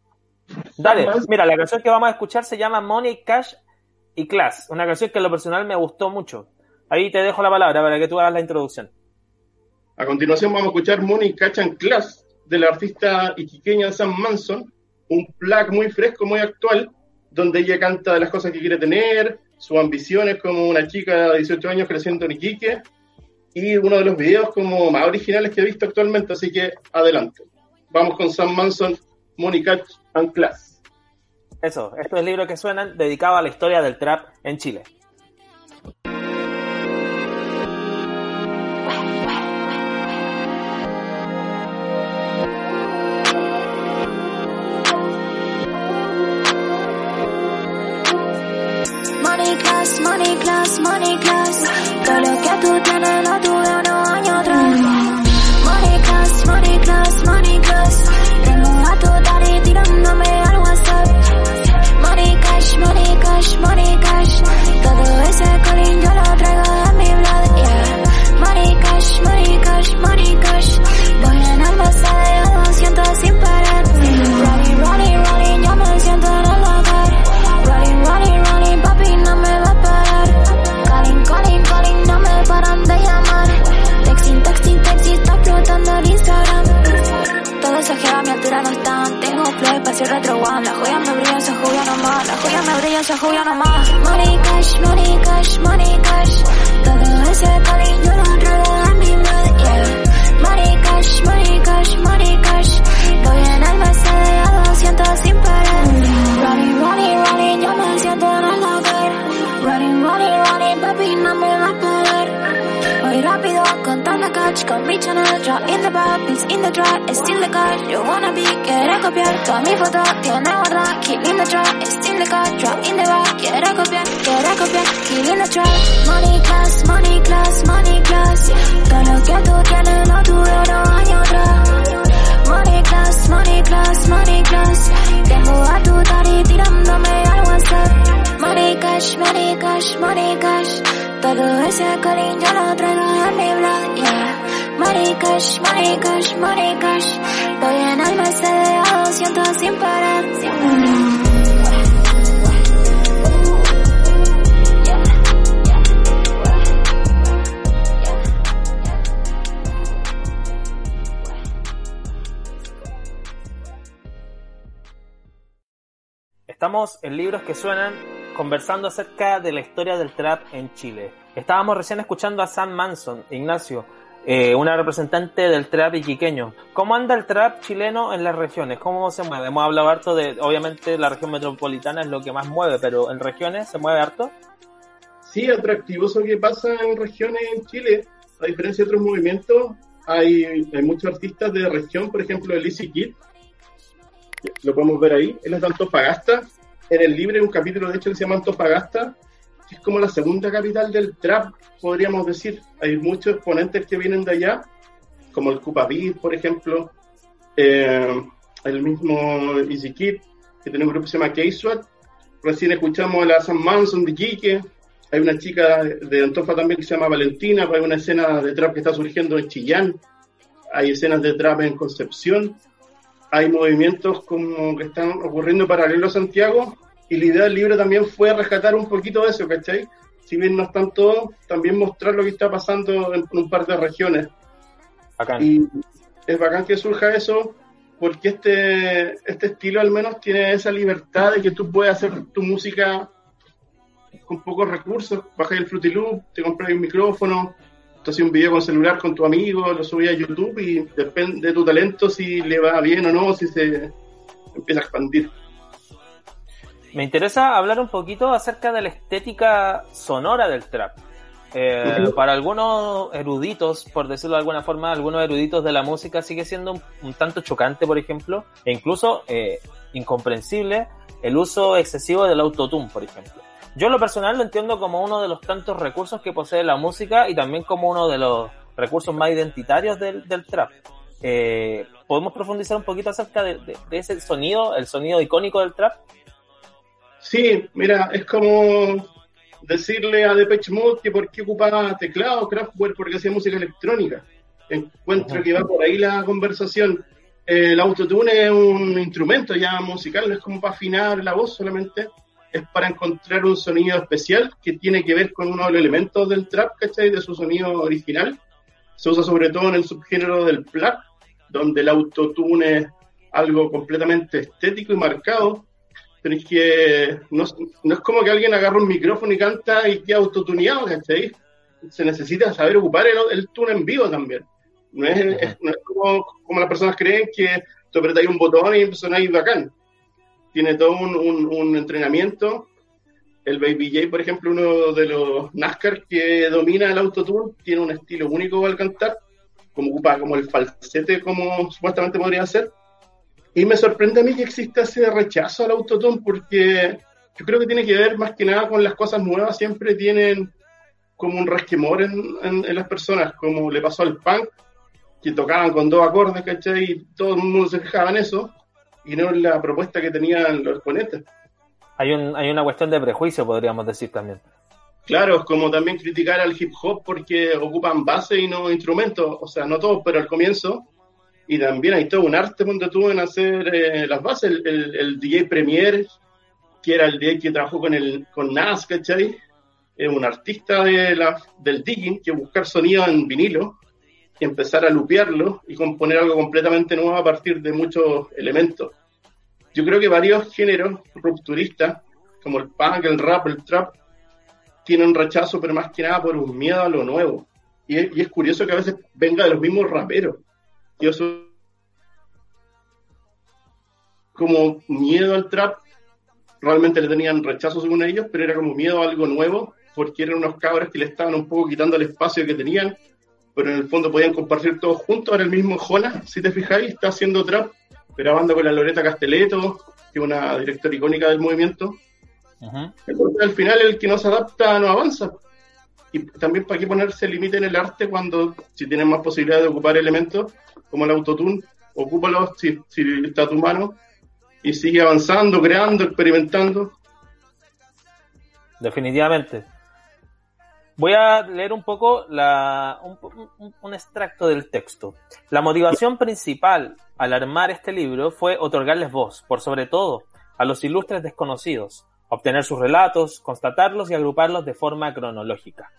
Dale, mira, la canción que vamos a escuchar se llama Money, Cash y Class, una canción que en lo personal me gustó mucho. Ahí te dejo la palabra para que tú hagas la introducción. A continuación vamos a escuchar Money, Cash and Class del artista iquiqueña Sam Manson, un plug muy fresco, muy actual, donde ella canta de las cosas que quiere tener, sus ambiciones como una chica de 18 años creciendo en Iquique, y uno de los videos como más originales que he visto actualmente, así que adelante. Vamos con Sam Manson, Monica and Class. Eso, estos libros que suenan dedicados a la historia del trap en Chile. Money class, money class, money class. Todo lo que tú tienes Money cash, money cash, money cash. Todo ese calling, yo lo traigo en mi blood, yeah. Money cash, money cash, money cash. Voy en el Mercedes a 200 sin parar. Running, running, running, yo me siento en el hogar. Running, running, running, papi, no me va a parar. Voy rápido contando catch con mi channel Draw in the bar, pills in the dry, still the car You wanna be, quiere copiar Toda mi foto tiene guarda Keep in the dry, still the car Draw in the bar, quiere copiar Quiere copiar, in the dry Money class, money class, money class. Todo lo que tú tienes lo tuve unos años atrás Money class, money class, money class. Tengo a tu daddy tirándome al WhatsApp. Money cash, money cash, money cash. Todo ese colín yo lo traigo en mi blood, yeah. Money cash, money cash, money cash. Voy en el Mercedes a 200 sin parar Estamos en Libros que Suenan conversando acerca de la historia del trap en Chile. Estábamos recién escuchando a Sam Manson, Ignacio, eh, una representante del trap iquiqueño. ¿Cómo anda el trap chileno en las regiones? ¿Cómo se mueve? Hemos hablado harto de, obviamente la región metropolitana es lo que más mueve, pero en regiones se mueve harto. Sí, atractivoso que pasa en regiones en Chile. A diferencia de otros movimientos, hay, hay muchos artistas de región, por ejemplo, el Easy Kid, lo podemos ver ahí, él es de Antofagasta, en el libro hay un capítulo de hecho que se llama Antofagasta, que es como la segunda capital del trap, podríamos decir. Hay muchos exponentes que vienen de allá, como el Cupa Beat, por ejemplo, eh, el mismo Easy Kid, que tiene un grupo que se llama K-Swat. Recién escuchamos a la San Manson de Quique, hay una chica de Antofa también que se llama Valentina, hay una escena de trap que está surgiendo en Chillán, hay escenas de trap en Concepción, hay movimientos como que están ocurriendo paralelo a Santiago, y la idea del libro también fue rescatar un poquito de eso, ¿cachai? Si bien no están todos, también mostrar lo que está pasando en un par de regiones. Bacán. Y es bacán que surja eso, porque este, este estilo al menos tiene esa libertad de que tú puedes hacer tu música con pocos recursos, bajas el Fruity Loop, te compras un micrófono, tú haces un video con celular con tu amigo, lo subes a YouTube y depende de tu talento si le va bien o no, si se empieza a expandir. Me interesa hablar un poquito acerca de la estética sonora del trap. Eh. Para algunos eruditos, por decirlo de alguna forma, algunos eruditos de la música sigue siendo un, un tanto chocante, por ejemplo, e incluso eh, incomprensible el uso excesivo del autotune, por ejemplo. Yo en lo personal lo entiendo como uno de los tantos recursos que posee la música y también como uno de los recursos más identitarios del, del trap. Eh, ¿Podemos profundizar un poquito acerca de, de- de ese sonido, el sonido icónico del trap? Sí, mira, es como decirle a Depeche Mode que por qué ocupaba teclado Kraftwerk porque hacía música electrónica. Encuentro que va por ahí la conversación. Eh, el autotune es un instrumento ya musical, no es como para afinar la voz solamente, es para encontrar un sonido especial que tiene que ver con uno de los elementos del trap, ¿cachai? De su sonido original. Se usa sobre todo en el subgénero del plug, donde el autotune es algo completamente estético y marcado, pero es que no, no es como que alguien agarra un micrófono y canta y queda autotuneado, ¿cachai? se necesita saber ocupar el, el tune en vivo también. No es, es- no es como, como las personas creen que tú apretas un botón y sonáis bacán. Tiene todo un, un- entrenamiento. El Baby J, por ejemplo, uno de los NASCAR que domina el autotune, tiene un estilo único al cantar, como ocupa como el falsete, como supuestamente podría ser. Y me sorprende a mí que exista ese rechazo al autotune, porque yo creo que tiene que ver más que nada con las cosas nuevas, siempre tienen como un resquemor en, en- en las personas, como le pasó al punk, que tocaban con dos acordes, ¿cachai? Y todo el mundo se fijaba en eso, y no en la propuesta que tenían los exponentes. Hay, un, hay una cuestión de prejuicio, podríamos decir también. Claro, es como también criticar al hip hop porque ocupan base y no instrumentos, o sea, no todos, pero al comienzo. Y también hay todo un arte donde tú en hacer eh, las bases. El, el- el DJ Premier, que era el DJ que trabajó con, el, con Nas, ¿cachai? Es un artista de la, del digging que buscar sonido en vinilo y empezar a lupearlo y componer algo completamente nuevo a partir de muchos elementos. Yo creo que varios géneros rupturistas, como el punk, el rap, el trap, tienen rechazo, pero más que nada por un miedo a lo nuevo. Y es, y es curioso que a veces venga de los mismos raperos. Yo soy como miedo al trap, realmente le tenían rechazo según ellos, pero era como miedo a algo nuevo, porque eran unos cabros que le estaban un poco quitando el espacio que tenían, pero en el fondo podían compartir todos juntos. Ahora el mismo Jonas, si te fijáis, está haciendo trap, grabando con la Loreta Casteleto, que es una directora icónica del movimiento. Ujú. Entonces, al final el que no se adapta no avanza. Y también para qué ponerse límite en el arte cuando si tienes más posibilidad de ocupar elementos como el autotune, ocúpalos si, si está a tu mano y sigue avanzando, creando, experimentando. Definitivamente. Voy a leer un poco la, un, un- un extracto del texto. La motivación principal al armar este libro fue otorgarles voz, por sobre todo, a los ilustres desconocidos, obtener sus relatos, constatarlos y agruparlos de forma cronológica.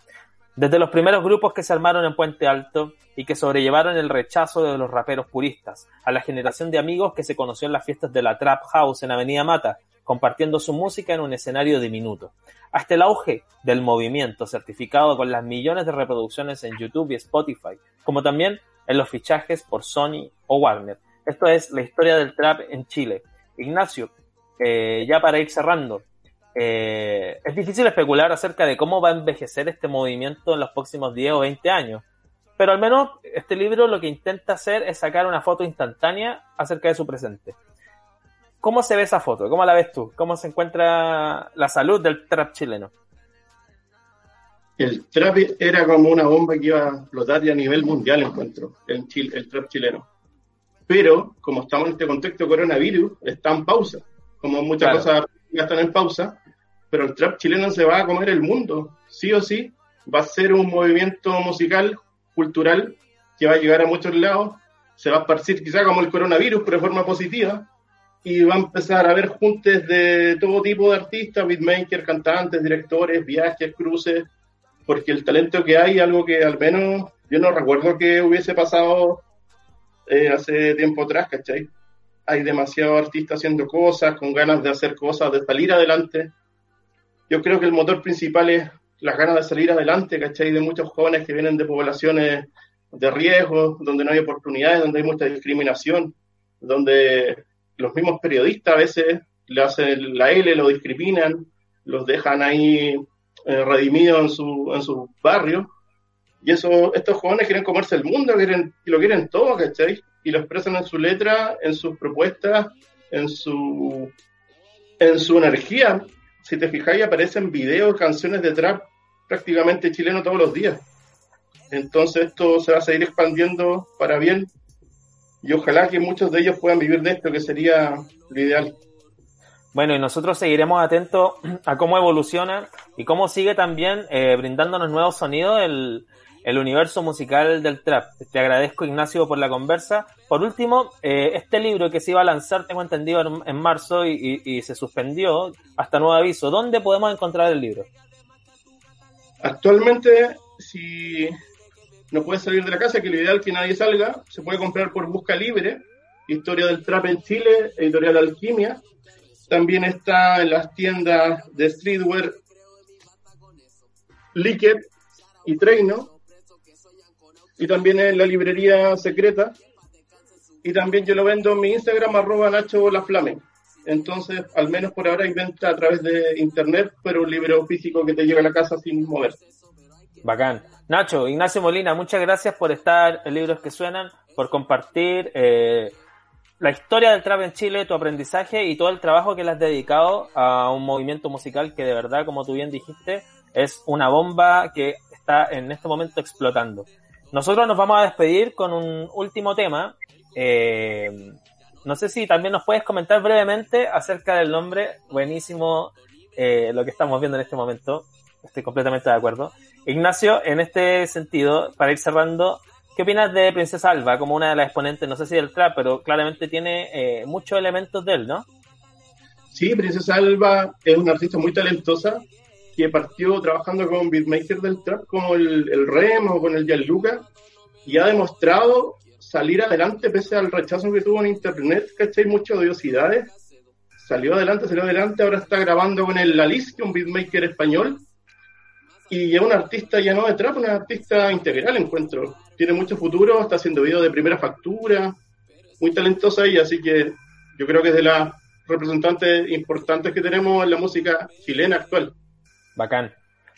Desde los primeros grupos que se armaron en Puente Alto y que sobrellevaron el rechazo de los raperos puristas, a la generación de amigos que se conoció en las fiestas de la Trap House en Avenida Mata, compartiendo su música en un escenario diminuto, hasta el auge del movimiento certificado con las millones de reproducciones en YouTube y Spotify, como también en los fichajes por Sony o Warner. Esto es la historia del trap en Chile. Ignacio, eh, ya para ir cerrando, eh, es difícil especular acerca de cómo va a envejecer este movimiento en los próximos 10 o 20 años, pero al menos este libro lo que intenta hacer es sacar una foto instantánea acerca de su presente. ¿Cómo se ve esa foto? ¿Cómo la ves tú? ¿Cómo se encuentra la salud del trap chileno? El trap era como una bomba que iba a explotar ya a nivel mundial, encuentro, el, chil- el trap chileno. Pero, como estamos en este contexto coronavirus, está en pausa. Como muchas Claro. cosas ya están en pausa, pero el trap chileno se va a comer el mundo, sí o sí. Va a ser un movimiento musical, cultural, que va a llegar a muchos lados. Se va a esparcir quizá como el coronavirus, pero de forma positiva. Y va a empezar a haber juntes de todo tipo de artistas, beatmakers, cantantes, directores, viajes, cruces, porque el talento que hay, algo que al menos yo no recuerdo que hubiese pasado eh, hace tiempo atrás, ¿cachai? Hay demasiados artistas haciendo cosas, con ganas de hacer cosas, de salir adelante. Yo creo que el motor principal es las ganas de salir adelante, ¿cachai? De muchos jóvenes que vienen de poblaciones de riesgo, donde no hay oportunidades, donde hay mucha discriminación, donde los mismos periodistas a veces le hacen la L, lo discriminan, los dejan ahí eh, redimidos en su, en su barrio. Y eso, estos jóvenes quieren comerse el mundo, quieren, y lo quieren todo, ¿cachai? Y lo expresan en su letra, en sus propuestas, en su, en su energía. Si te fijáis, aparecen videos, canciones de trap prácticamente chileno todos los días. Entonces esto se va a seguir expandiendo para bien y ojalá que muchos de ellos puedan vivir de esto, que sería lo ideal. Bueno, y nosotros seguiremos atentos a cómo evoluciona y cómo sigue también eh, brindándonos nuevos sonidos el, el universo musical del trap. Te agradezco, Ignacio, por la conversa. Por último, eh, este libro que se iba a lanzar, tengo entendido, en, en marzo y, y- y se suspendió hasta nuevo aviso. ¿Dónde podemos encontrar el libro? Actualmente, si no puedes salir de la casa, que lo ideal es que nadie salga, se puede comprar por busca libre. Historia del trap en Chile, editorial Alquimia. También está en las tiendas de streetwear Liquid y Treino. Y también en la librería secreta. Y también yo lo vendo en mi Instagram, arroba Nacho La Flame. Entonces, al menos por ahora hay venta a través de internet, pero un libro físico que te llega a la casa sin mover. Bacán. Nacho, Ignacio Molina, muchas gracias por estar en Libros que Suenan, por compartir eh, la historia del trap en Chile, tu aprendizaje y todo el trabajo que le has dedicado a un movimiento musical que de verdad, como tú bien dijiste, es una bomba que está en este momento explotando. Nosotros nos vamos a despedir con un último tema. Eh, no sé si también nos puedes comentar brevemente acerca del nombre, buenísimo eh, lo que estamos viendo en este momento, estoy completamente de acuerdo. Ignacio, en este sentido, para ir cerrando, ¿qué opinas de Princesa Alba como una de las exponentes, no sé si del trap, pero claramente tiene eh, muchos elementos de él, ¿no? Sí, Princesa Alba es una artista muy talentosa que partió trabajando con beatmakers del trap como el, el Rem o con el Gianluca y ha demostrado salir adelante pese al rechazo que tuvo en internet, ¿cachai? Muchas odiosidades. Salió adelante, salió adelante, ahora está grabando con el Alice, un beatmaker español. Y es un artista ya no de trap, artista integral, encuentro. Tiene mucho futuro, está haciendo videos de primera factura, muy talentosa ella, así que yo creo que es de las representantes importantes que tenemos en la música chilena actual. Bacán.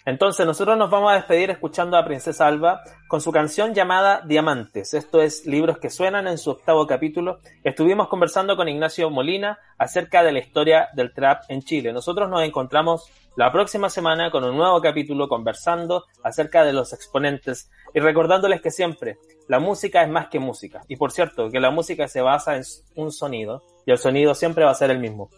Entonces, nosotros nos vamos a despedir escuchando a Princesa Alba con su canción llamada Diamantes. Esto es Libros que Suenan en su octavo capítulo. Estuvimos conversando con Ignacio Molina acerca de la historia del trap en Chile. Nosotros nos encontramos la próxima semana con un nuevo capítulo conversando acerca de los exponentes y recordándoles que siempre la música es más que música. Y por cierto, que la música se basa en un sonido y el sonido siempre va a ser el mismo.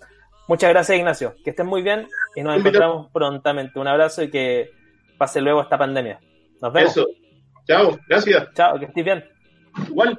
Muchas gracias, Ignacio. Que estén muy bien y nos encontramos prontamente. Un abrazo y que pase luego esta pandemia. Nos vemos. Eso. Chao, gracias. Chao, que estés bien. Igual.